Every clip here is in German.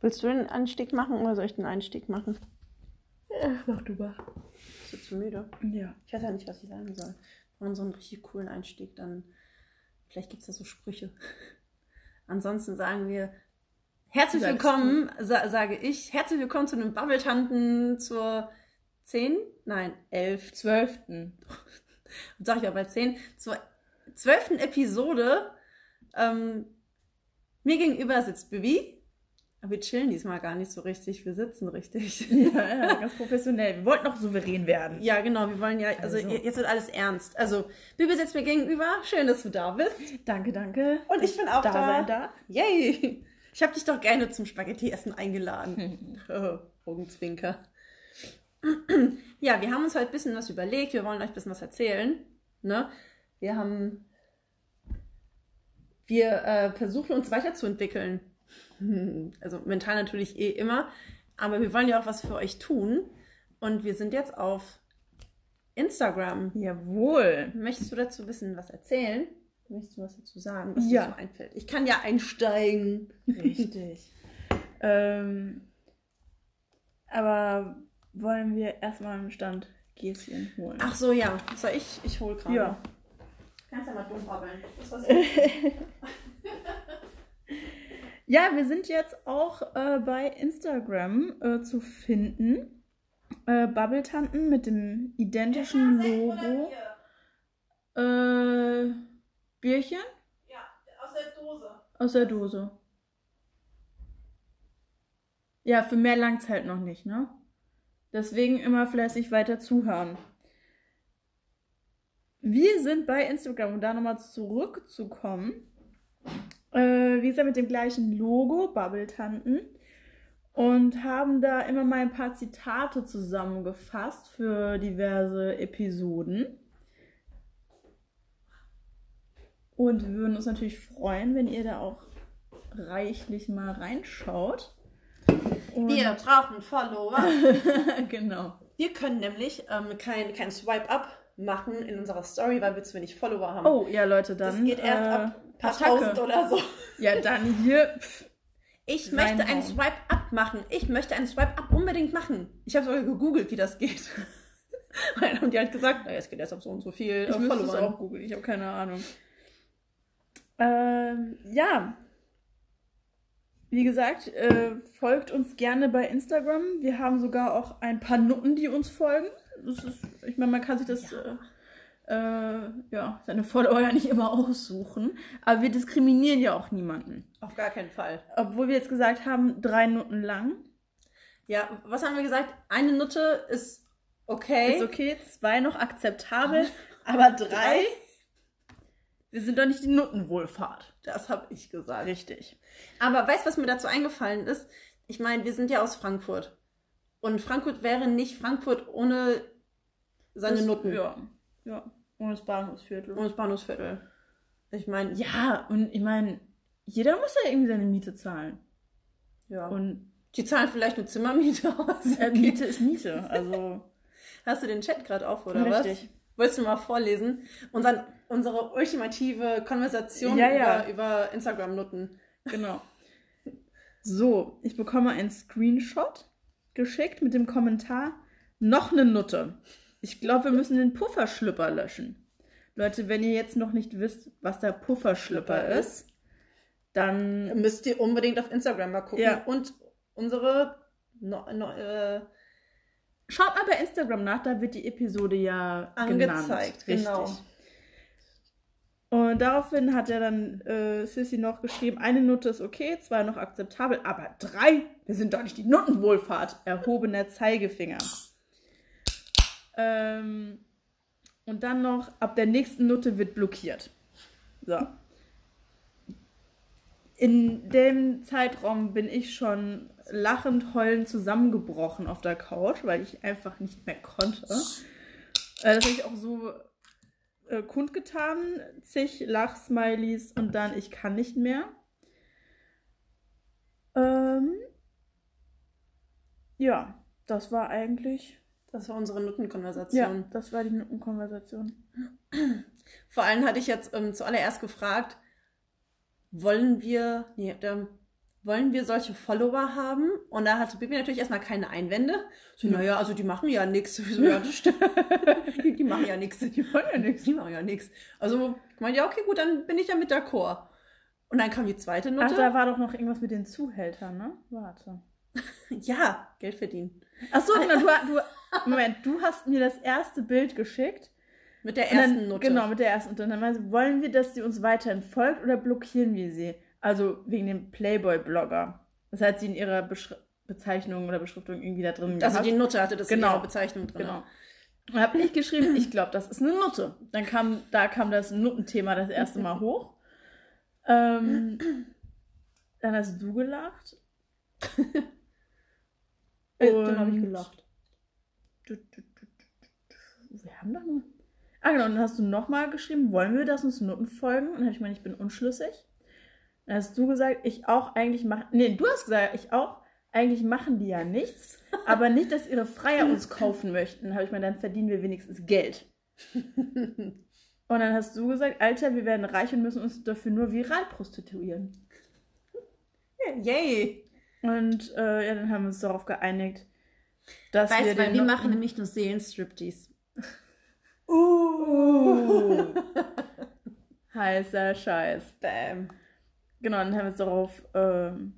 Willst du den Einstieg machen oder soll ich den Einstieg machen? Ja, mach du mal. Bist du zu müde? Ja. Ich weiß ja nicht, was ich sagen soll. Wir machen so einen richtig coolen Einstieg, dann vielleicht gibt es da so Sprüche. Ansonsten sagen wir herzlich Sagst willkommen, sa sage ich, herzlich willkommen zu einem Bubble-Tanten zur 10, nein, 11, Zwölften. sag ich ja bei 10, zur 12. Episode. Ähm, mir gegenüber sitzt Bibi. Aber wir chillen diesmal gar nicht so richtig, wir sitzen richtig. Ja, ja, ganz professionell. Wir wollten noch souverän werden. Ja, genau, wir wollen ja, also, Also. jetzt wird alles ernst. Also, Bibi sitzt mir gegenüber, schön, dass du da bist. Danke, danke. Und ich bin auch da. da. sein da. Yay! Ich habe dich doch gerne zum Spaghetti-Essen eingeladen. Oh, Augenzwinker. Ja, wir haben uns heute ein bisschen was überlegt. Wir wollen euch ein bisschen was erzählen. Ne? Wir haben. Wir äh, versuchen uns weiterzuentwickeln. Also mental natürlich eh immer. Aber wir wollen ja auch was für euch tun. Und wir sind jetzt auf Instagram. Jawohl. Möchtest du dazu ein bisschen was erzählen? Möchtest du was dazu sagen, was Ja. dir so einfällt? Ich kann ja einsteigen. Richtig. ähm, aber wollen wir erstmal im Stand Gäschen holen? Ach so, ja. Soll ich? Ich hol gerade. Ja. Kannst ja mal dumm babbeln. Das war's. Ja, wir sind jetzt auch äh, bei Instagram äh, zu finden. Äh, Bubble-Tanten mit dem identischen Logo. Äh, Bierchen Ja, aus der Dose. aus der Dose. Ja, für mehr langt's halt noch nicht, ne? Deswegen immer fleißig weiter zuhören. Wir sind bei Instagram, um da nochmal zurückzukommen. Äh, wie gesagt, mit dem gleichen Logo, Bubble Tanten. Und haben da immer mal ein paar Zitate zusammengefasst für diverse Episoden. Und wir würden uns natürlich freuen, wenn ihr da auch reichlich mal reinschaut. Und Wir brauchen Follower. genau. Wir können nämlich ähm, kein, kein Swipe-Up machen in unserer Story, weil wir zu wenig Follower haben. Oh, ja, Leute, dann. das geht erst äh, ab paar Attacke. tausend oder so. Ja, dann hier. Pff, Ich Reinhauen. möchte einen Swipe-Up machen. Ich möchte einen Swipe-Up unbedingt machen. Ich habe sogar gegoogelt, wie das geht. Und dann haben die halt gesagt, naja, es geht erst ab so und so viel ich äh, müsste es auch googeln, ich habe keine Ahnung. Ähm, ja. Wie gesagt, äh, folgt uns gerne bei Instagram. Wir haben sogar auch ein paar Nutten, die uns folgen. Ist, ich meine, man kann sich das, Ja. äh, äh, ja, seine Follower ja nicht immer aussuchen. Aber wir diskriminieren ja auch niemanden. Auf gar keinen Fall. Obwohl wir jetzt gesagt haben, drei Nutten lang. Ja, was haben wir gesagt? Eine Nutte ist okay. Ist okay, zwei noch akzeptabel, aber drei, wir sind doch nicht die Nuttenwohlfahrt. Das habe ich gesagt. Richtig. Aber weißt du, was mir dazu eingefallen ist? Ich meine, wir sind ja aus Frankfurt. Und Frankfurt wäre nicht Frankfurt ohne seine Das- Nutten. Ja, ja. Ohne das Bahnhofsviertel. Ohne das Bahnhofsviertel. Ich meine, ja. und ich meine, jeder muss ja irgendwie seine Miete zahlen. ja. Und Die zahlen vielleicht eine Zimmermiete aus. äh, Miete ist Miete, also Hast du den Chat gerade auf, oder was? richtig. Wolltest du mal vorlesen? Unseren, unsere ultimative Konversation Ja, ja. über, über Instagram-Nutten. Genau. So, ich bekomme einen Screenshot geschickt mit dem Kommentar, noch eine Nutte. Ich glaube, wir müssen den Pufferschlüpper löschen. Leute, wenn ihr jetzt noch nicht wisst, was der Pufferschlüpper Schlüpper ist, dann Müsst ihr unbedingt auf Instagram mal gucken. Ja. Und unsere no, no, äh, schaut mal bei Instagram nach, da wird die Episode ja Angezeigt, genannt. genau. Richtig. Und daraufhin hat er dann äh, Sissy noch geschrieben, eine Nutte ist okay, zwei noch akzeptabel, aber drei, wir sind doch nicht die Nuttenwohlfahrt. Erhobener Zeigefinger. Ähm, und dann noch, ab der nächsten Nutte wird blockiert. So. In dem Zeitraum bin ich schon lachend, heulend zusammengebrochen auf der Couch, weil ich einfach nicht mehr konnte. Äh, das habe ich auch so äh, kundgetan, zig Lachsmileys und dann ich kann nicht mehr. Ähm, ja, das war eigentlich. Das war unsere Nuttenkonversation. Ja, das war die Nuttenkonversation. Vor allem hatte ich jetzt ähm, zuallererst gefragt, wollen wir, nee, der, wollen wir solche Follower haben? Und da hatte Bibi natürlich erstmal keine Einwände. So, naja, also die machen ja nichts. So, ja, das stimmt. die, die machen ja nichts. Die machen ja nichts. Die machen ja nichts. Also, ich meine, ja, okay, gut, dann bin ich ja mit d'accord. Und dann kam die zweite Note. Ach, da war doch noch irgendwas mit den Zuhältern, ne? Warte. ja, Geld verdienen. Ach so, genau, du, du, Moment, du hast mir das erste Bild geschickt. Mit der ersten dann, Note. Genau, mit der ersten. Und dann meinte sie, wollen wir, dass sie uns weiterhin folgt oder blockieren wir sie? Also wegen dem Playboy-Blogger. Das hat sie in ihrer Beschri Bezeichnung oder Beschriftung irgendwie da drin Also gehabt. die Nutte hatte das Genau. in ihrer Bezeichnung drin. Genau. Und habe ich geschrieben, ich glaube, das ist eine Nutte. Dann kam, da kam das Nuttenthema das erste Mal hoch. Ähm, dann hast du gelacht. Äh, Dann habe ich Und- gelacht. Du, du, du, du, du. Wir haben doch nur. Ah, genau. Und dann hast du nochmal geschrieben, wollen wir, dass uns Nutten folgen? Und dann habe ich gemeint, ich bin unschlüssig. Dann hast du gesagt, ich auch eigentlich machen. Nee, du hast gesagt, ich auch. Eigentlich machen die ja nichts, aber nicht, dass ihre Freier uns kaufen möchten. Dann habe ich mir, dann verdienen wir wenigstens Geld. Und dann hast du gesagt, Alter, wir werden reich und müssen uns dafür nur viral prostituieren. Yay! Und äh, ja, dann haben wir uns darauf geeinigt, dass Weißt wir du, wir Nutten- machen nämlich nur Seelenstriptease. Uh. Heißer Scheiß. Bam. Genau, dann haben wir uns darauf ähm,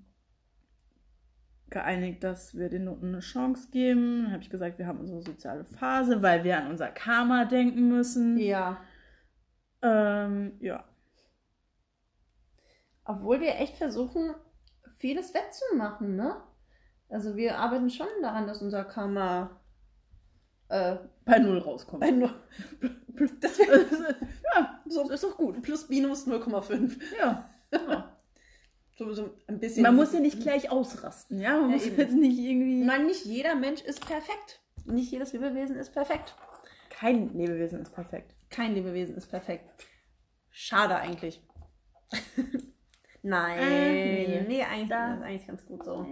geeinigt, dass wir den Noten eine Chance geben. Dann habe ich gesagt, wir haben unsere soziale Phase, weil wir an unser Karma denken müssen. Ja. Ähm, ja. Obwohl wir echt versuchen, vieles wettzumachen, ne? Also wir arbeiten schon daran, dass unser Karma äh, Bei Null rauskommt. bei nur das ja, so ist doch gut. plus minus 0,5. Ja. ja. So, so ein bisschen. Man muss ja nicht gleich ausrasten, ja? Man Ja, muss eben. jetzt nicht irgendwie. Nein, nicht jeder Mensch ist perfekt. Nicht jedes Lebewesen ist perfekt. Kein Lebewesen ist perfekt. Kein Lebewesen ist perfekt. Schade eigentlich. Nein. Äh, nee. nee. eigentlich, Da- das ist eigentlich ganz gut so.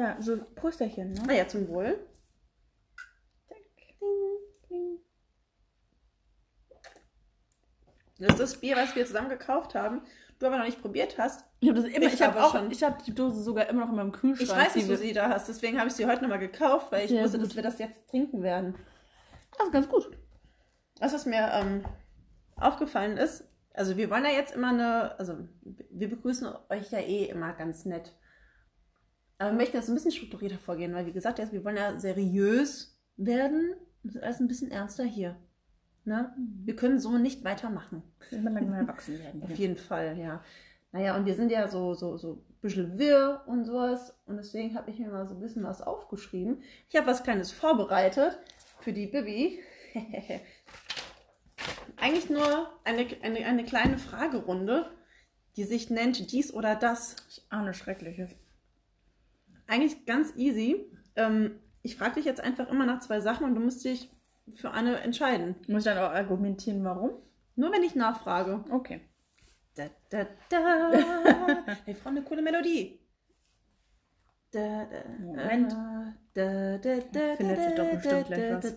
Ja, so Prösterchen, ne? Naja, zum Wohl. Das ist das Bier, was wir zusammen gekauft haben. Du aber noch nicht probiert hast. Ich habe das immer, Ich ich, habe auch, schon. ich habe die Dose sogar immer noch in meinem Kühlschrank. Ich weiß, dass du sie da hast. Deswegen habe ich sie heute nochmal gekauft, weil ich Sehr wusste, gut. dass wir das jetzt trinken werden. Das ist ganz gut. Das, was mir ähm, aufgefallen ist, also wir wollen ja jetzt immer eine, also wir begrüßen euch ja eh immer ganz nett. Aber wir möchten jetzt ein bisschen strukturierter vorgehen, weil wie gesagt, jetzt, wir wollen ja seriös werden. Das ist alles ein bisschen ernster hier. Ne? Wir können so nicht weitermachen. Immer langsam erwachsen werden. Auf jeden Fall, ja. Naja, und wir sind ja so, so, so ein bisschen wirr und sowas. Und deswegen habe ich mir mal so ein bisschen was aufgeschrieben. Ich habe was Kleines vorbereitet für die Bibi. Eigentlich nur eine, eine, eine kleine Fragerunde, die sich nennt dies oder das. Ich ahne Schreckliches. Eigentlich ganz easy. Ähm, ich frage dich jetzt einfach immer nach zwei Sachen und du musst dich für eine entscheiden. Muss ich dann auch argumentieren, warum? Nur wenn ich nachfrage. Okay. Da, da, da. hey, Frau, eine coole Melodie. Da, da, Moment. Da, da, da, Findet sich doch bestimmt gleich was.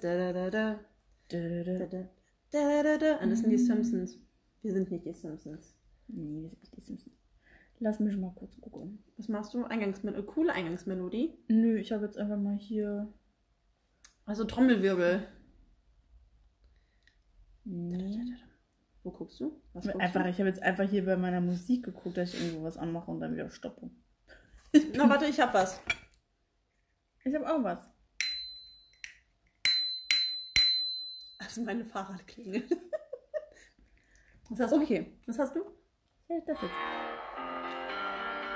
Nee. Und das sind die Simpsons. Wir sind nicht die Simpsons. wir sind nicht die Simpsons. Lass mich mal kurz gucken. Was machst du? Eingangsmelodie. Coole Eingangsmelodie. Nö, ich habe jetzt einfach mal hier. Also Trommelwirbel. Nee. Wo guckst du? Was guckst Einfach, ich habe jetzt einfach hier bei meiner Musik geguckt, dass ich irgendwo was anmache und dann wieder stoppe. du? Na, warte, ich hab was. Ich habe auch was. Also meine Fahrradklingel. Was hast du? Okay. Was hast du? Ja, das jetzt.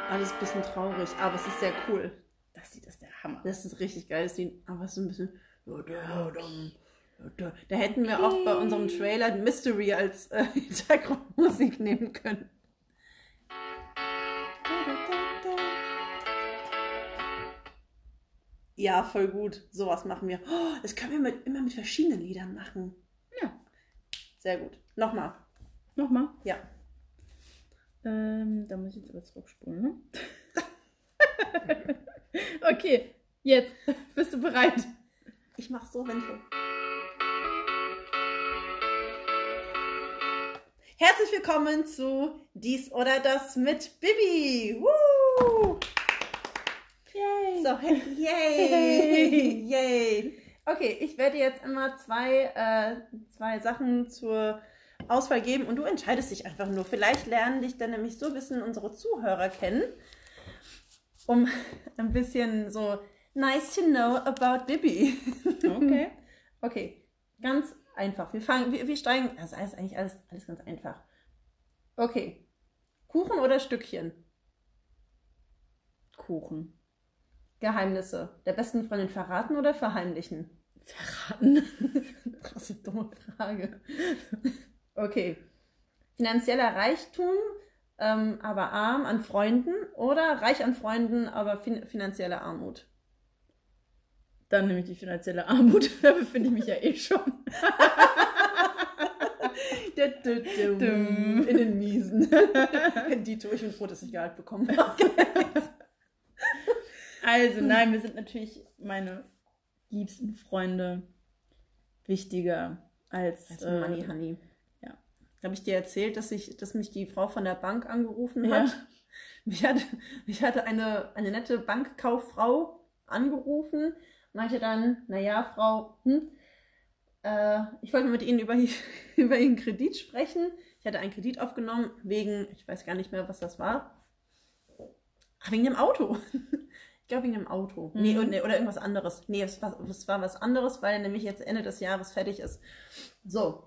Alles ein bisschen traurig, aber es ist sehr cool. Das Lied ist der Hammer. Das ist richtig geil. Das Lied, aber es ist so ein bisschen. Da hätten wir auch bei unserem Trailer Mystery als äh, Hintergrundmusik nehmen können. Ja, voll gut. Sowas machen wir. Oh, das können wir mit, immer mit verschiedenen Liedern machen. Ja. Sehr gut. Nochmal. Nochmal. Ja. Ähm, da muss ich jetzt aber zurückspulen, ne? okay, jetzt. Bist du bereit? Ich mach so, wenn ich. Herzlich willkommen zu Dies oder Das mit Bibi. Woo! Yay. So, hey, yay! yay! Okay, ich werde jetzt immer zwei, äh, zwei Sachen zur Auswahl geben und du entscheidest dich einfach nur. Vielleicht lernen dich dann nämlich so ein bisschen unsere Zuhörer kennen, um ein bisschen so nice to know about Bibi. Okay. Okay, ganz einfach. Wir fangen, wir, wir steigen, das ist eigentlich alles, alles ganz einfach. Okay. Kuchen oder Stückchen? Kuchen. Geheimnisse. Der besten Freundin verraten oder verheimlichen? Verraten. Krasse dumme Frage. Okay. Finanzieller Reichtum, ähm, aber arm an Freunden oder reich an Freunden, aber fin finanzielle Armut? Dann nehme ich die finanzielle Armut. Da befinde ich mich ja eh schon. In den Miesen. Dito, ich bin froh, dass ich Gehalt bekommen habe. Also, nein, wir sind natürlich meine liebsten Freunde wichtiger als, Also Money äh, Honey. Ja. Habe ich dir erzählt, dass, ich, dass mich die Frau von der Bank angerufen Ja. hat? Mich hatte, mich hatte eine, eine nette Bankkauffrau angerufen, meinte dann, naja, Frau, hm, äh, ich wollte mit Ihnen über, über Ihren Kredit sprechen. Ich hatte einen Kredit aufgenommen wegen, ich weiß gar nicht mehr, was das war. Ach, wegen dem Auto. Ich glaube, wegen dem Auto. Mhm. nee, oder irgendwas anderes. Nee, es war, es war was anderes, weil er nämlich jetzt Ende des Jahres fertig ist. So.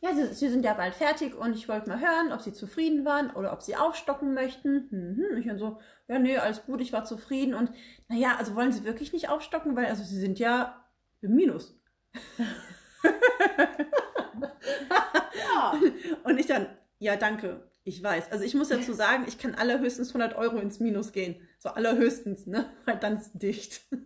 Ja, Sie, Sie sind ja bald fertig und ich wollte mal hören, ob Sie zufrieden waren oder ob Sie aufstocken möchten. Mhm. Ich dann so, ja, nee, alles gut, ich war zufrieden. Und naja, also wollen Sie wirklich nicht aufstocken, weil also Sie sind ja im Minus. Ja. Und ich dann, ja, danke, ich weiß. Also ich muss dazu sagen, ich kann allerhöchstens 100 Euro ins Minus gehen. So allerhöchstens, ne? Weil dann ist dicht.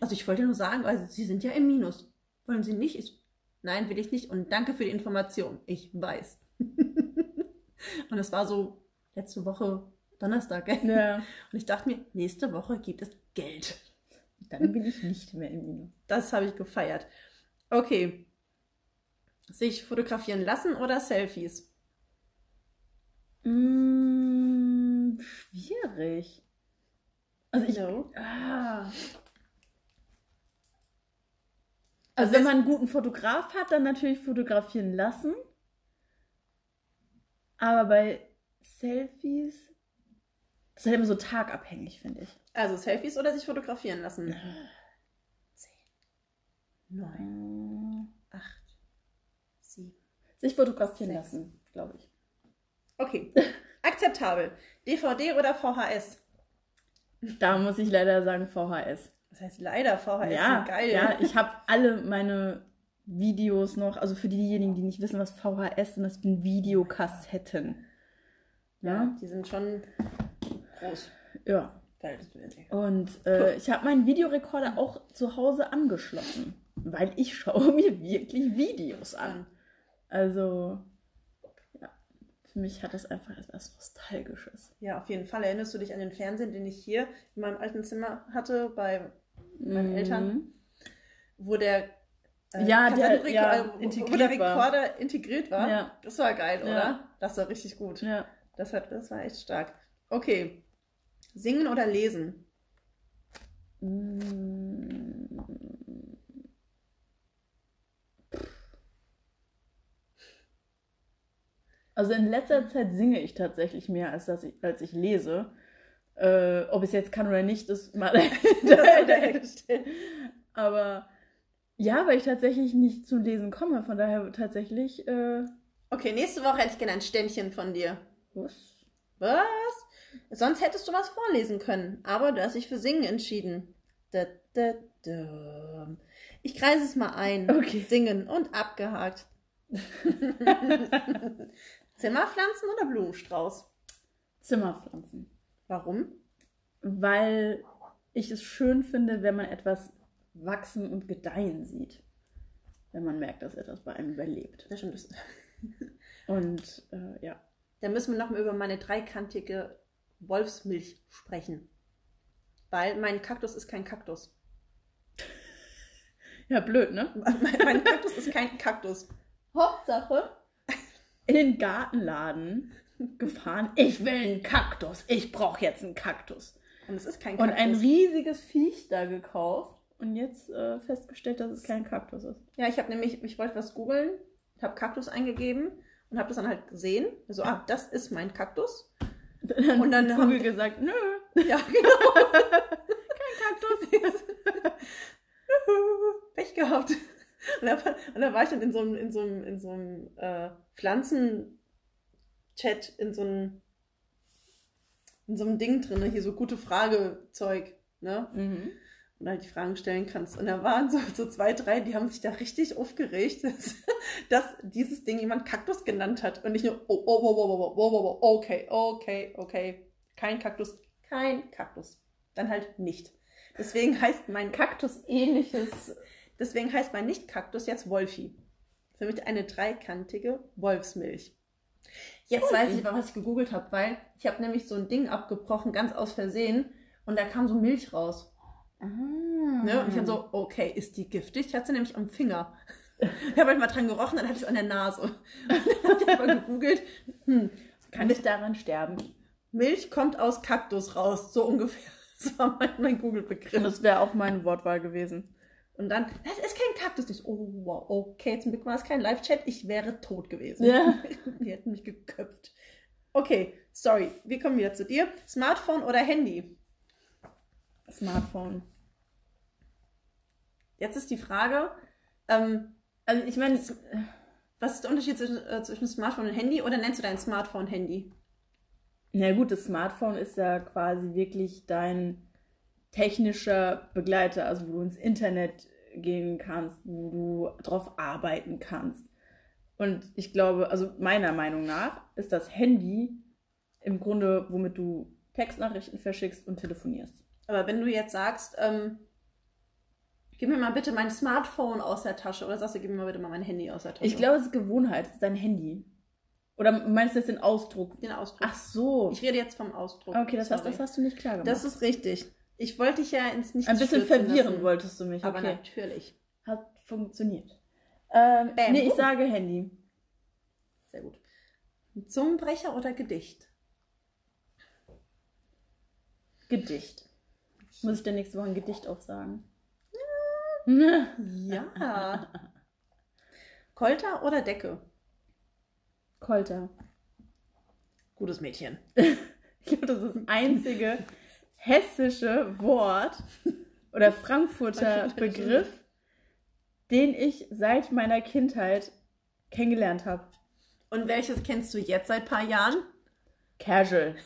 Also ich wollte nur sagen, also Sie sind ja im Minus. Wollen Sie nicht? Ich, nein, will ich nicht. Und danke für die Information. Ich weiß. Und es war so letzte Woche Donnerstag, gell? ja. Und ich dachte mir, nächste Woche gibt es Geld. Dann bin ich nicht mehr im Minus. Das habe ich gefeiert. Okay. Sich fotografieren lassen oder Selfies? Mm, schwierig. Also ich. No. Ah. Also Also wenn man einen guten Fotograf hat, dann natürlich fotografieren lassen. Aber bei Selfies, das ist halt immer so tagabhängig, finde ich. Also Selfies oder sich fotografieren lassen? Zehn, neun, Mm, acht, sieben. Sich fotografieren Sechs. lassen, glaube ich. Okay. Akzeptabel. DVD oder VHS? Da muss ich leider sagen VHS. Das heißt leider VHS ja, sind geil. ja, ich habe alle meine Videos noch, also für diejenigen, die nicht wissen, was VHS sind, das sind Videokassetten. ja, Ja, die sind schon groß. ja. Und äh, ich habe meinen Videorekorder auch zu Hause angeschlossen, weil ich schaue mir wirklich Videos an. Also, ja, für mich hat das einfach etwas Nostalgisches. Ja, auf jeden Fall. Erinnerst du dich an den Fernsehen, den ich hier in meinem alten Zimmer hatte, bei Meine Mhm. Eltern? wo der äh, Ja, der- ja, äh, wo- der integriert war. Rekorder integriert war. Ja. Das war geil, Ja. oder? Das war richtig gut. Ja. Das, hat, das war echt stark. Okay. Singen oder lesen? Also in letzter Zeit singe ich tatsächlich mehr, als, dass ich, als ich lese. Äh, ob es jetzt kann oder nicht, ist mal dahingestellt. Aber ja, weil ich tatsächlich nicht zum Lesen komme. Von daher tatsächlich. Äh, Okay, nächste Woche hätte ich gerne ein Ständchen von dir. was? Was? Sonst hättest du was vorlesen können, aber du hast dich für Singen entschieden. Da, da, da. Ich kreise es mal ein. Okay. Singen und abgehakt. Zimmerpflanzen oder Blumenstrauß? Zimmerpflanzen. Warum? Weil ich es schön finde, wenn man etwas wachsen und gedeihen sieht. Wenn man merkt, dass etwas bei einem überlebt. Das. Und äh, ja. Da müssen wir noch mal über meine dreikantige Wolfsmilch sprechen. Weil mein Kaktus ist kein Kaktus. Ja, blöd, ne? Mein, mein Kaktus ist kein Kaktus. Hauptsache, in den Gartenladen gefahren. Ich will einen Kaktus. Ich brauche jetzt einen Kaktus. Und es ist kein Und Kaktus. ein riesiges Viech da gekauft und jetzt äh, festgestellt, dass es kein Kaktus ist. Ja, ich habe nämlich, ich wollte was googeln, habe Kaktus eingegeben und habe das dann halt gesehen. So, ah, das ist mein Kaktus. Und dann dann haben- Google gesagt, nö, Ja, genau. kein Kaktus. Pech gehabt. Und da, war- und da war ich dann in so einem, in so einem, in so einem äh, Chat in so einem in so einem Ding drin, ne? hier so gute Fragezeug, ne? Mhm. Und halt die Fragen stellen kannst. Und da waren so, so zwei, drei, die haben sich da richtig aufgeregt, dass, dass dieses Ding jemand Kaktus genannt hat. Und nicht nur, oh, oh, oh, oh, oh, oh, oh, oh, okay, okay, okay. Kein Kaktus, kein Kaktus. Dann halt nicht. Deswegen heißt mein Kaktus-ähnliches. Deswegen heißt mein Nicht-Kaktus jetzt Wolfi. Für mich eine dreikantige Wolfsmilch. Jetzt Wolfi. weiß ich aber, was ich gegoogelt habe, weil ich habe nämlich so ein Ding abgebrochen, ganz aus Versehen, und da kam so Milch raus. Ah. Ne? Und ich dann so, okay, ist die giftig? Ich hatte sie nämlich am Finger. Ich habe halt mal dran gerochen, dann hatte ich es an der Nase. Und dann habe ich einfach gegoogelt, hm, Kann ich daran sterben? Milch kommt aus Kaktus raus, so ungefähr. Das war mein, mein Google-Begriff. das wäre auch meine Wortwahl gewesen. Und dann, das ist kein Kaktus. Ich oh, wow, okay, zum Glück war es kein Live-Chat. Ich wäre tot gewesen. Ja. Die hätten mich geköpft. Okay, sorry. Wir kommen wieder zu dir. Smartphone oder Handy? Smartphone. Jetzt ist die Frage, ähm, Also ich meine, was ist der Unterschied zwischen, äh, zwischen Smartphone und Handy? Oder nennst du dein Smartphone Handy? na gut, das Smartphone ist ja quasi wirklich dein technischer Begleiter, also wo du ins Internet gehen kannst, wo du drauf arbeiten kannst. Und ich glaube, also meiner Meinung nach ist das Handy im Grunde, womit du Textnachrichten verschickst und telefonierst. Aber wenn du jetzt sagst, ähm, gib mir mal bitte mein Smartphone aus der Tasche oder sagst du, gib mir mal bitte mal mein Handy aus der Tasche. Ich glaube, es ist Gewohnheit, es ist dein Handy. Oder meinst du jetzt den Ausdruck? den Ausdruck. Ach so. Ich rede jetzt vom Ausdruck. Okay, das, Sorry. das hast du nicht klar gemacht. Das ist richtig. Ich wollte dich ja ins Nichts Ein bisschen verwirren lassen. wolltest du mich. Aber Okay. natürlich. Hat funktioniert. Ähm, Bam. nee, ich sage Handy. Sehr gut. Zungenbrecher oder Gedicht? Gedicht. Muss ich denn nächste Woche ein Gedicht auch sagen? Ja. Kolter oder Decke? Kolter. Gutes Mädchen. Ich glaube, das ist das einzige hessische Wort oder Frankfurter Begriff, den ich seit meiner Kindheit kennengelernt habe. Und welches kennst du jetzt seit ein paar Jahren? Casual.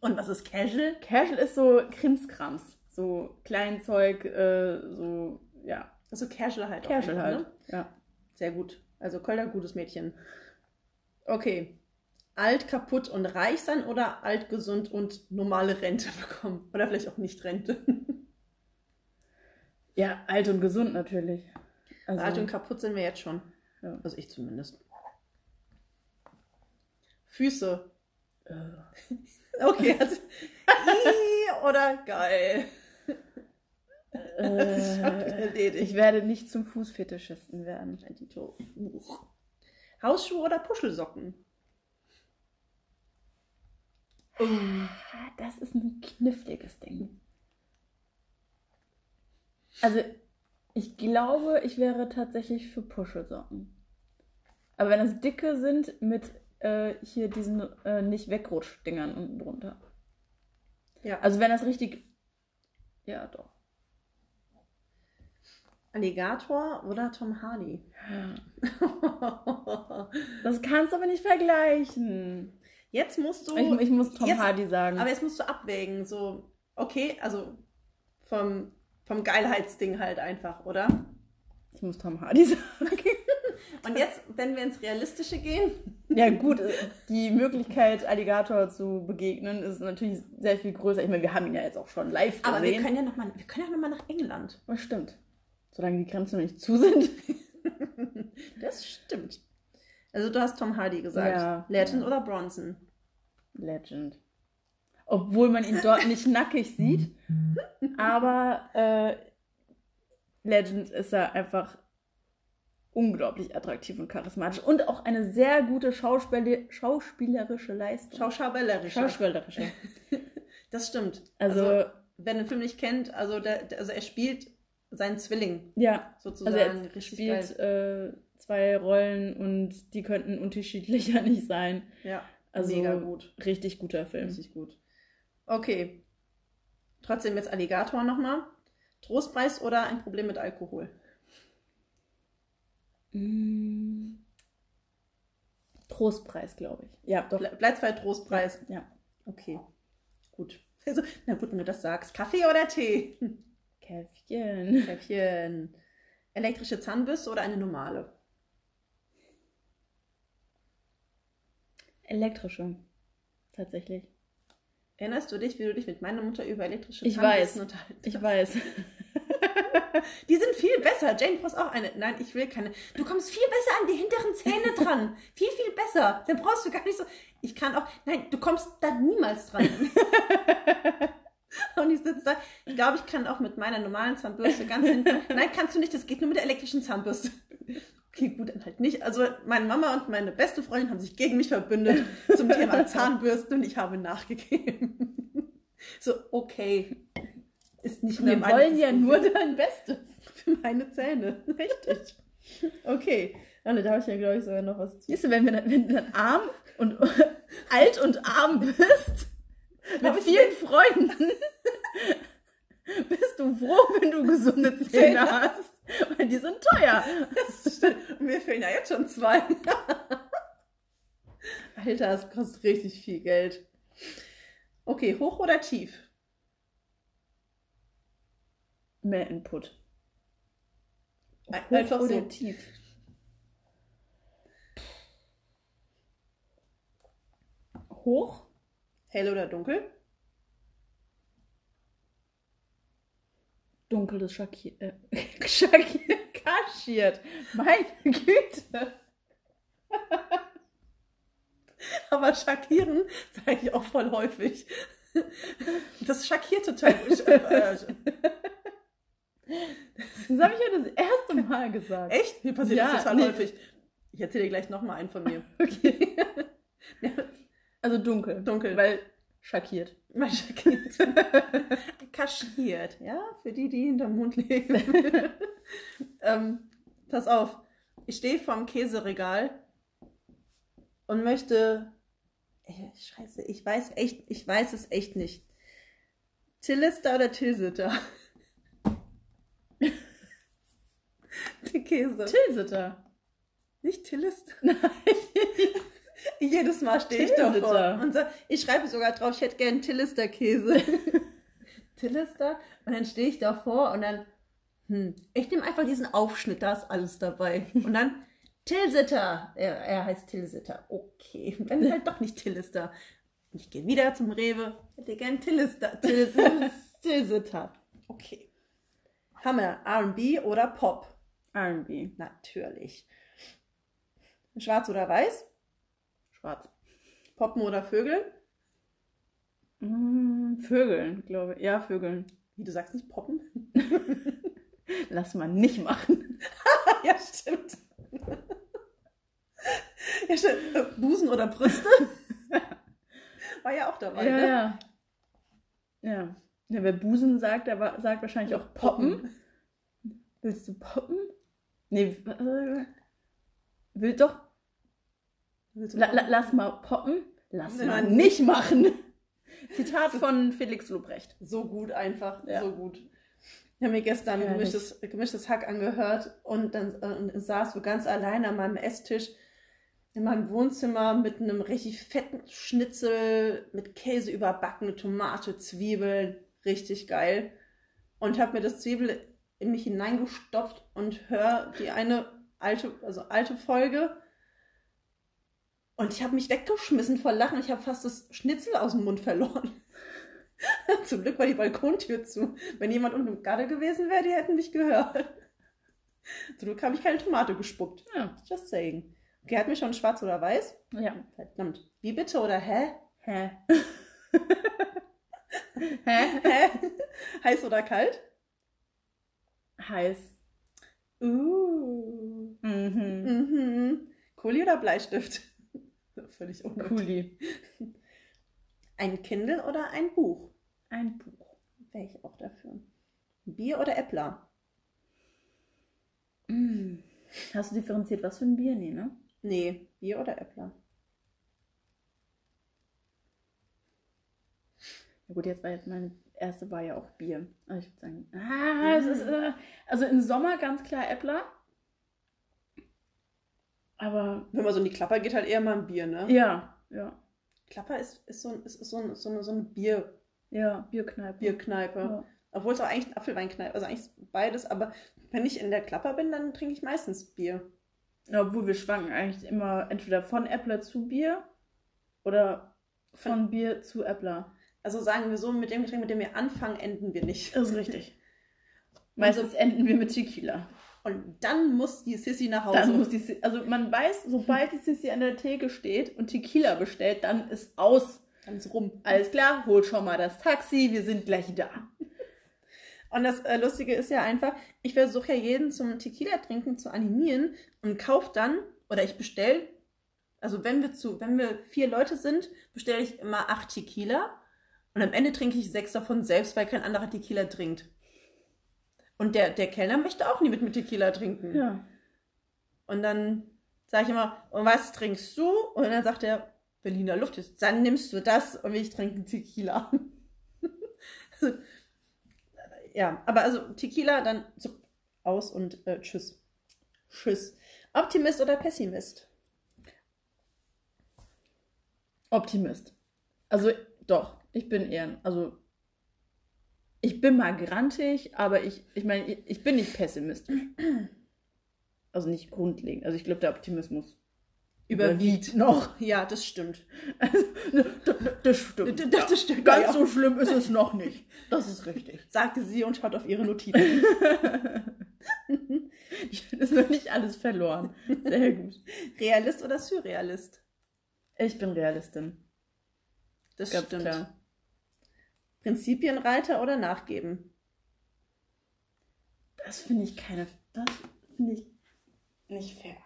Und was ist Casual? Casual ist so Krimskrams. So Kleinzeug, äh, so, ja. Also Casual halt. auch Casual einfach, halt. Ne? Ja. Sehr gut. Also Kolter, gutes Mädchen. Okay. Alt, kaputt und reich sein oder alt, gesund und normale Rente bekommen? Oder vielleicht auch nicht Rente. Ja, alt und gesund natürlich. Also, Alt und kaputt sind wir jetzt schon. Ja. Also ich zumindest. Füße. äh, Okay. Also, oder geil. Das ist schon äh, erledigt. ich werde nicht zum Fußfetischisten werden. Hausschuhe oder Puschelsocken? Ah, Das ist ein kniffliges Ding. Also, ich glaube, ich wäre tatsächlich für Puschelsocken. Aber wenn das dicke sind mit äh, hier diesen äh, nicht wegrutsch-Dingern unten drunter. Ja. Also wenn das richtig. Ja, doch. Alligator oder Tom Hardy? Das kannst du aber nicht vergleichen. Jetzt musst du. Ich, ich muss Tom jetzt, Hardy sagen. Aber jetzt musst du abwägen. So, okay, also vom, vom Geilheitsding halt einfach, oder? ich muss Tom Hardy sagen. Und jetzt, wenn wir ins Realistische gehen, Ja, gut, äh, die Möglichkeit, Alligator zu begegnen, ist natürlich sehr viel größer. Ich meine, wir haben ihn ja jetzt auch schon live gesehen. aber wir können ja nochmal, wir können ja noch mal nach England. Das stimmt. Solange die Grenzen noch nicht zu sind. Das stimmt. Also du hast Tom Hardy gesagt. Ja, Legend ja. oder Bronson? Legend. Obwohl man ihn dort nicht nackig sieht. Aber äh, Legend ist er einfach unglaublich attraktiv und charismatisch und auch eine sehr gute Schauspiel schauspielerische Leistung. Schauschaustellerisch. Schauspielerische. Das stimmt. Also, Also, wer den Film nicht kennt, also, der, der, also er spielt seinen Zwilling ja, sozusagen. also er spielt geil. äh, zwei Rollen und die könnten unterschiedlicher nicht sein. Ja, Also mega gut. richtig guter Film. Richtig gut. Okay. Trotzdem jetzt Alligator nochmal. Trostpreis oder ein Problem mit Alkohol? Mm. Trostpreis, glaube ich. Ja, doch. Ble bleibt bei Trostpreis. Ja. Okay. Gut. Also, na gut, wenn du das sagst. Kaffee oder Tee? Käffchen. Käffchen. Elektrische Zahnbürste oder eine normale? Elektrische. Tatsächlich. Erinnerst du dich, wie du dich mit meiner Mutter über elektrische Ich weiß. unterhalten Ich hast? weiß. Die sind viel besser. Jane, du brauchst auch eine. Nein, ich will keine. Du kommst viel besser an die hinteren Zähne dran. viel, viel besser. Dann brauchst du gar nicht so. Ich kann auch. Nein, du kommst da niemals dran. Und ich sitze da. Ich glaube, ich kann auch mit meiner normalen Zahnbürste ganz hinten. Nein, kannst du nicht. Das geht nur mit der elektrischen Zahnbürste. Okay, gut, dann halt nicht. Also meine Mama und meine beste Freundin haben sich gegen mich verbündet zum Thema Zahnbürsten und ich habe nachgegeben. So, okay. Ist nicht mehr Wir wollen ja nur dein Bestes. für meine Zähne. Richtig. Okay. Anne, da habe ich ja, glaube ich, sogar noch was. Siehst du, wenn, wir, dann- wenn du dann arm und alt und arm bist, mit vielen Freunden, bist du froh, wenn du gesunde Zähne. hast. Weil die sind teuer. Mir fehlen ja jetzt schon zwei. Alter, das kostet richtig viel Geld. Okay, hoch oder tief? Mehr Input. Hoch einfach oder so. tief. Hoch? Hell oder dunkel? Dunkel ist schockiert. Äh, schockiert. Kaschiert. Meine Güte. Aber schockieren sage ich auch voll häufig. Das schockiert total. Ich, äh, Das habe ich ja das erste Mal gesagt. echt? Mir passiert Ja, das total nee. häufig. Ich erzähle dir gleich nochmal einen von mir. Okay. Also dunkel. dunkel. Weil schockiert. Mal schockiert. Kaschiert, ja, für die, die hinterm Mund leben. ähm, pass auf, ich stehe vorm Käseregal und möchte. Ey, Scheiße, ich weiß echt, ich weiß es echt nicht. Tillister oder Tilsiter? Der Käse. Tilsiter. Nicht Tillister? Jedes Mal stehe ich Tilsiter. davor und sag, ich schreibe sogar drauf, ich hätte gern Tillister Käse. Tillister? Und dann stehe ich davor und dann, hm, ich nehme einfach diesen Aufschnitt, da ist alles dabei. Und dann Tilsiter. Er, er heißt Tilsiter. Okay, dann halt doch nicht Tillister. Ich gehe wieder zum Rewe, hätte gern Tillister. Tils, Tilsiter. Okay. Haben wir R&B oder Pop? R&B. Natürlich. Schwarz oder weiß? Schwarz. Poppen oder Vögel? Mm, Vögeln, glaube ich. Ja, Vögeln. Wie du sagst nicht Poppen? Lass mal nicht machen. ja, stimmt. ja, stimmt. Busen oder Brüste? War ja auch dabei. ja, ne? ja. Ja. Ja, wer Busen sagt, der sagt wahrscheinlich auch Poppen. Willst du poppen? Nee, äh, will doch. La, la, lass mal poppen. Lass Nein, mal nicht machen. Zitat von Felix Lobrecht. So gut einfach, Ja. so gut. Ich habe mir gestern Herrlich. gemischtes, gemischtes Hack angehört und dann äh, saß so ganz allein an meinem Esstisch in meinem Wohnzimmer mit einem richtig fetten Schnitzel mit Käse überbackene Tomate, Zwiebeln, richtig geil. Und habe mir das Zwiebel in mich hineingestopft und höre die eine alte, also alte Folge. Und ich habe mich weggeschmissen vor Lachen. Ich habe fast das Schnitzel aus dem Mund verloren. Zum Glück war die Balkontür zu. Wenn jemand unten im Garten gewesen wäre, die hätten mich gehört. Zum Glück habe ich keine Tomate gespuckt. Ja. Just saying. Okay, hat mir schon schwarz oder weiß? Ja. Verdammt. Wie bitte oder hä? Hä? Hä? Hä? Heiß oder kalt? Heiß. Uh. Mhm. Mhm. Kuli oder Bleistift? Völlig unnötig. Ein Kindle oder ein Buch? Ein Buch. Wäre ich auch dafür. Bier oder Äppler? Mm. Hast du differenziert, was für ein Bier? Nee, ne? Nee, Bier oder Äppler? Ja gut, jetzt war jetzt meine erste war ja auch Bier. Aber ich würde sagen, ah, es ist, äh, also im Sommer ganz klar Äppler. Aber Wenn man so in die Klapper geht, halt eher mal ein Bier, ne? ja, ja, Klapper ist, ist, so, ein- ist, ist so, ein- so eine, so eine Bier, ja, Bierkneipe. Bierkneipe. Ja. Obwohl es auch eigentlich eine Apfelweinkneipe, also eigentlich beides, aber wenn ich in der Klapper bin, dann trinke ich meistens Bier. Ja, obwohl wir schwanken eigentlich immer entweder von Äppler zu Bier oder von Bier zu Äppler. Also sagen wir so, mit dem Getränk, mit dem wir anfangen, enden wir nicht. Das ist richtig. Meistens enden wir mit Tequila. Und dann muss die Sissy nach Hause. Dann muss die, Si- also man weiß, sobald die Sissi an der Theke steht und Tequila bestellt, dann ist aus. Dann ist rum. Alles klar, hol schon mal das Taxi, wir sind gleich da. Und das äh, Lustige ist ja einfach, ich versuche ja jeden zum Tequila-Trinken zu animieren und kaufe dann, oder ich bestelle, also wenn wir zu, wenn wir vier Leute sind, bestelle ich immer acht Tequila und am Ende trinke ich sechs davon selbst, weil kein anderer Tequila trinkt. Und der, der Kellner möchte auch nie mit mir Tequila trinken. Ja. Und dann sage ich immer, und was trinkst du? Und dann sagt er, Berliner Luft ist, dann nimmst du das und ich trinke Tequila. ja, aber also Tequila, dann so, aus und äh, tschüss. Tschüss. Optimist oder Pessimist? Optimist. Also doch, ich bin eher, also ich bin mal grantig, aber ich, ich meine, ich, ich bin nicht pessimistisch. Also nicht grundlegend. Also ich glaube, der Optimismus überwiegt noch. Ja, das stimmt. Das, das stimmt. Das- das stimmt, Ganz ja. so schlimm ist es noch nicht. Das ist richtig. Sagte sie und schaut auf ihre Notizen. Ich ist noch nicht alles verloren. Sehr gut. Realist oder Surrealist? Ich bin Realistin. Das Ganz stimmt. klar. Prinzipienreiter oder nachgeben? Das finde ich keine. Das finde ich nicht fair.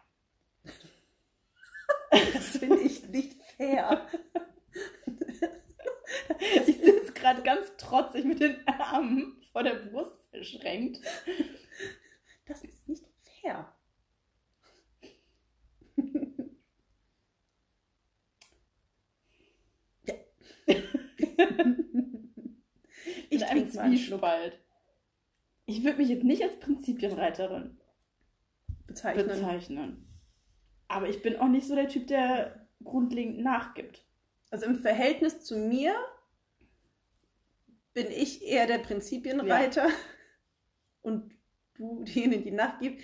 Das finde ich nicht fair. Ich sitze gerade ganz trotzig mit den Armen vor der Brust verschränkt. Das ist nicht fair. Ja. Ich In bin einem Zwiespalt. Ich würde mich jetzt nicht als Prinzipienreiterin bezeichnen. bezeichnen. Aber ich bin auch nicht so der Typ, der grundlegend nachgibt. Also im Verhältnis zu mir bin ich eher der Prinzipienreiter und du diejenige, die nachgibt.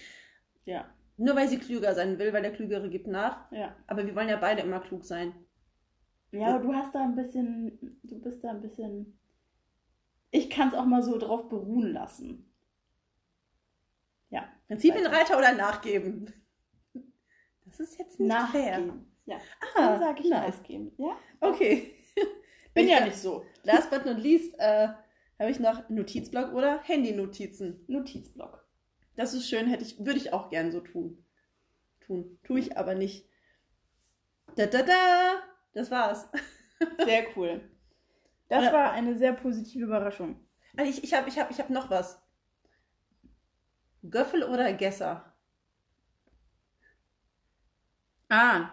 Ja, Nur weil sie klüger sein will, weil der Klügere gibt nach. ja. Aber wir wollen ja beide immer klug sein. Ja, aber du hast da ein bisschen, du bist da ein bisschen. Ich kann es auch mal so drauf beruhen lassen. Ja. Prinzipienreiter oder nachgeben? Das ist jetzt nicht fair. Nachgeben. Ja, Ah, dann sage ich nice. nachgeben. Ja. Okay. Bin ja Ich- nicht so. Last but not least äh, habe ich noch Notizblock oder Handy-Notizen. Notizblock. Das ist schön, hätte ich, würde ich auch gern so tun. Tun. Tue ich aber nicht. Da da da! Das war's. Sehr cool. Das Ja. war eine sehr positive Überraschung. Ah, Ich, ich habe ich hab, ich hab noch was. Göffel oder Gesser? Ah.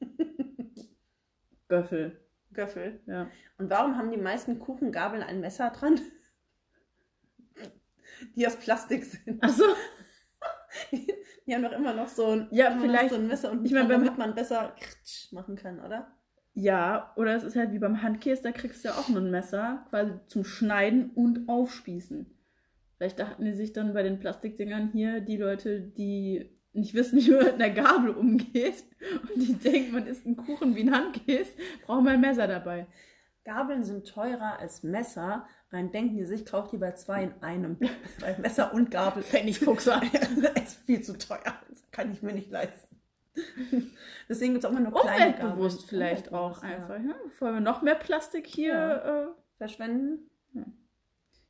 Göffel. Göffel. Ja. Und warum haben die meisten Kuchengabeln ein Messer dran? Die aus Plastik sind. Achso. Die haben doch immer noch so ein, Ja, vielleicht- so ein Messer und ich mein, beim- damit man besser machen kann, oder? Ja, oder es ist halt wie beim Handkäse, da kriegst du ja auch nur ein Messer, quasi zum Schneiden und Aufspießen. Vielleicht dachten die sich dann bei den Plastikdingern hier, die Leute, die nicht wissen, wie man mit einer Gabel umgeht und die denken, man isst einen Kuchen wie ein Handkäse, brauchen wir ein Messer dabei. Gabeln sind teurer als Messer. Dann denken die sich, kauft lieber zwei in einem. Weil Messer und Gabel. Pfennigfuchser. ist viel zu teuer. Das kann ich mir nicht leisten. Deswegen gibt es auch immer nur kleine. Umweltbewusst vielleicht auch Umweltbewusst, einfach, ja. Bevor wir noch mehr Plastik hier. Ja. Verschwenden. Ja.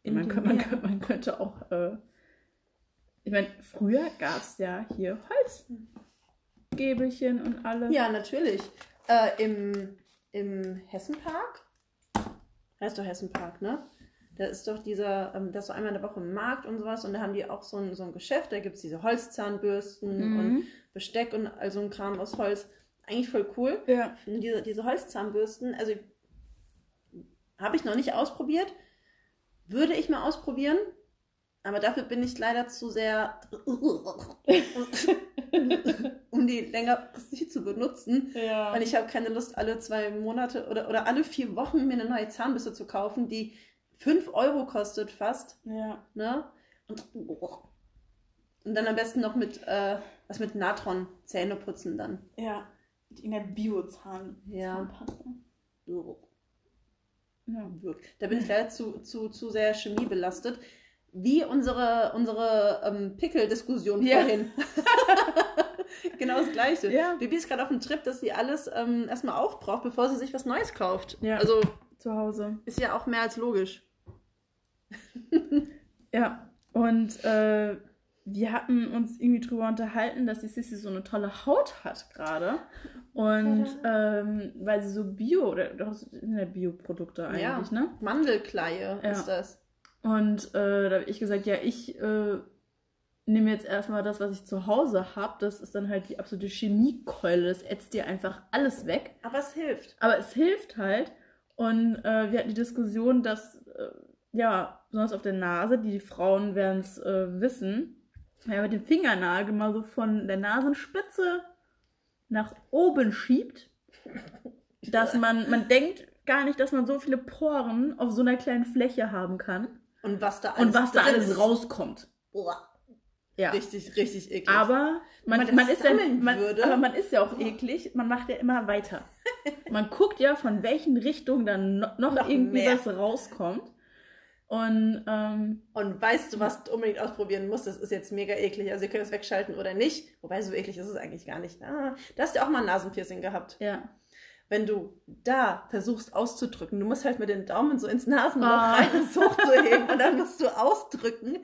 In man, könnte, man, könnte, man könnte auch. Äh, Ich meine, früher gab es ja hier Holzgäbelchen und alles. Ja, natürlich. Äh, im, Im Hessenpark, heißt doch Hessenpark, ne? Da ist doch dieser, ähm, das ist so einmal in der Woche im Markt und sowas und da haben die auch so ein, so ein Geschäft, da gibt es diese Holzzahnbürsten Mhm. und Besteck und all so ein Kram aus Holz. Eigentlich voll cool. Ja. Und diese, diese Holzzahnbürsten, also habe ich noch nicht ausprobiert. Würde ich mal ausprobieren. Aber dafür bin ich leider zu sehr, um die längerfristig zu benutzen. Ja. Und ich habe keine Lust, alle zwei Monate oder, oder alle vier Wochen mir eine neue Zahnbürste zu kaufen, die 5 Euro kostet fast. ja. Ne? Und, und dann am besten noch mit, äh, was mit Natron Zähne putzen dann. Ja. Mit irgendeiner Biozahn. Ja. Zahnpasta. Ja. Da bin ich leider zu, zu, zu sehr Chemie belastet. Wie unsere, unsere ähm, Pickel-Diskussion Ja. vorhin. genau das Gleiche. Ja. Bibi ist gerade auf dem Trip, dass sie alles ähm, erstmal aufbraucht, bevor sie sich was Neues kauft. Ja. Also Zu Hause. ist ja auch mehr als logisch. Ja. Und äh, wir hatten uns irgendwie drüber unterhalten, dass die Sissy so eine tolle Haut hat gerade. Und ähm, weil sie so Bio, oder doch sind ja Bioprodukte eigentlich, ne? Mandelkleie Ja. ist das. Und äh, da habe ich gesagt, ja, ich äh, nehme jetzt erstmal das, was ich zu Hause habe. Das ist dann halt die absolute Chemiekeule. Das ätzt dir einfach alles weg. Aber es hilft. Aber es hilft halt. Und äh, wir hatten die Diskussion, dass, äh, ja, besonders auf der Nase, die Frauen werden es äh, wissen, wenn man mit dem Fingernagel mal so von der Nasenspitze nach oben schiebt, dass man, man denkt gar nicht, dass man so viele Poren auf so einer kleinen Fläche haben kann. Und was da alles, Und was da alles rauskommt. Boah, Ja. Richtig, richtig eklig. Aber man, man man, ist ja, man, aber man ist ja auch eklig. Man macht ja immer weiter. Man guckt ja, von welchen Richtungen dann no, noch, Noch irgendwie mehr. was rauskommt. Und ähm, Und weißt du, was du unbedingt ausprobieren musst? Das ist jetzt mega eklig. Also ihr könnt es wegschalten oder nicht. Wobei so eklig ist es eigentlich gar nicht. Ah, du hast ja auch mal ein Nasenpiercing gehabt. ja. Wenn du da versuchst auszudrücken, du musst halt mit den Daumen so ins Nasenloch Ah. rein, es hochzuheben und dann musst du ausdrücken.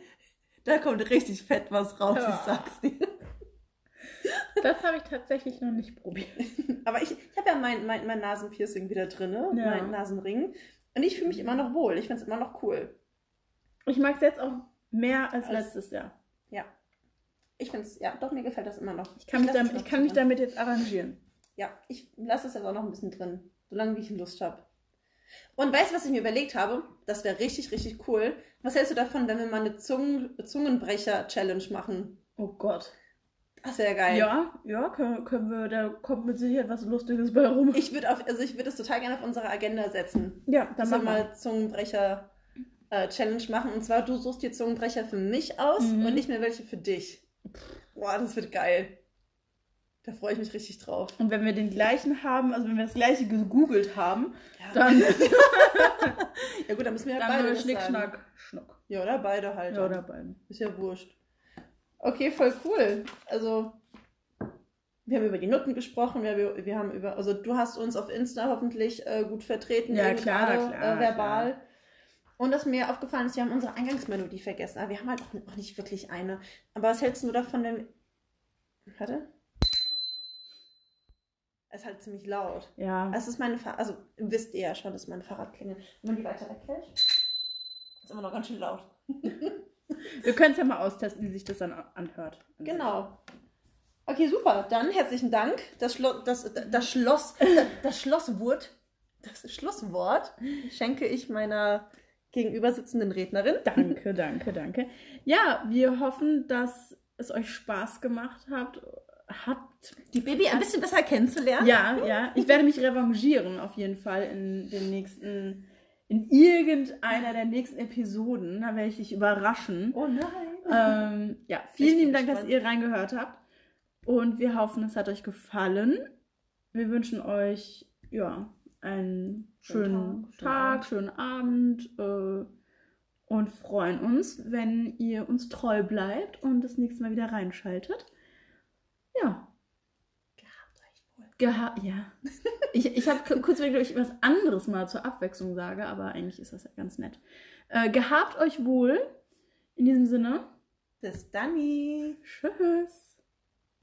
Da kommt richtig fett was raus, Ja. ich sag's dir. Das habe ich tatsächlich noch nicht probiert. Aber ich, ich habe ja mein, mein, mein Nasenpiercing wieder drin, Ja. mein Nasenring. Und ich fühle mich immer noch wohl. Ich finde es immer noch cool. Ich mag es jetzt auch mehr als Als- letztes Jahr. Ja. Ich finde es, ja, doch, mir gefällt das immer noch. Ich kann, mich, lass es damit, ich kann mich damit jetzt arrangieren. Ja, ich lasse es jetzt auch noch ein bisschen drin, solange wie ich Lust habe. Und weißt du, was ich mir überlegt habe? Das wäre richtig, richtig cool. Was hältst du davon, wenn wir mal eine Zungen Zungenbrecher-Challenge machen? Oh Gott. Das wäre geil. Ja, ja, können, können wir, da kommt mit Sicherheit was Lustiges bei rum. Ich würde auf, also ich würde es total gerne auf unsere Agenda setzen. ja, dann wir machen wir. mal Zungenbrecher-Challenge machen. Und zwar, du suchst dir Zungenbrecher für mich aus Mhm. und nicht mehr welche für dich. Boah, das wird geil. Da freue ich mich richtig drauf. Und wenn wir den gleichen haben, also wenn wir das gleiche gegoogelt haben, Ja, dann, ja gut, dann müssen wir ja dann beide das Schnick, sagen. Schnack, Schnuck. Ja, oder beide halt. Ja, oder beiden. Ist ja wurscht. Okay, voll cool. Also, wir haben über die Noten gesprochen, wir, wir haben über, also du hast uns auf Insta hoffentlich äh, gut vertreten, Ja, klar, gerade, klar, äh, verbal. Und was mir aufgefallen ist, wir haben unsere Eingangsmelodie vergessen. Aber wir haben halt auch, nicht wirklich eine. Aber was hältst du davon, wenn. Warte. Es ist halt ziemlich laut. Ja. Es ist meine Fahr also wisst ihr ja schon, dass meine Fahrradklingel. Wenn man die weiter weghält, ist immer noch ganz schön laut. Wir können es ja mal austesten, wie sich das dann anhört. Genau. Okay, super. Dann herzlichen Dank. Das, Schlo das, das Schloss, das Schlosswort, das Schlusswort schenke ich meiner gegenüber sitzenden Rednerin. Danke, danke, danke. Ja, wir hoffen, dass es euch Spaß gemacht hat. Hat. Die Baby ein bisschen besser kennenzulernen. Ja, ja. Ich werde mich revanchieren auf jeden Fall in den nächsten, in irgendeiner der nächsten Episoden. Da werde ich dich überraschen. Oh nein. Ähm, ja, vielen lieben Dank, dass gespannt. ihr reingehört habt. Und wir hoffen, es hat euch gefallen. Wir wünschen euch ja einen schönen Schönen Tag, Tag, schönen Abend äh, und freuen uns, wenn ihr uns treu bleibt und das nächste Mal wieder reinschaltet. Ja. Geha ja. Ich, ich habe kurz überlegt, ob ich was anderes mal zur Abwechslung sage, aber eigentlich ist das ja ganz nett. Äh, gehabt euch wohl. In diesem Sinne, Bis dann. Tschüss.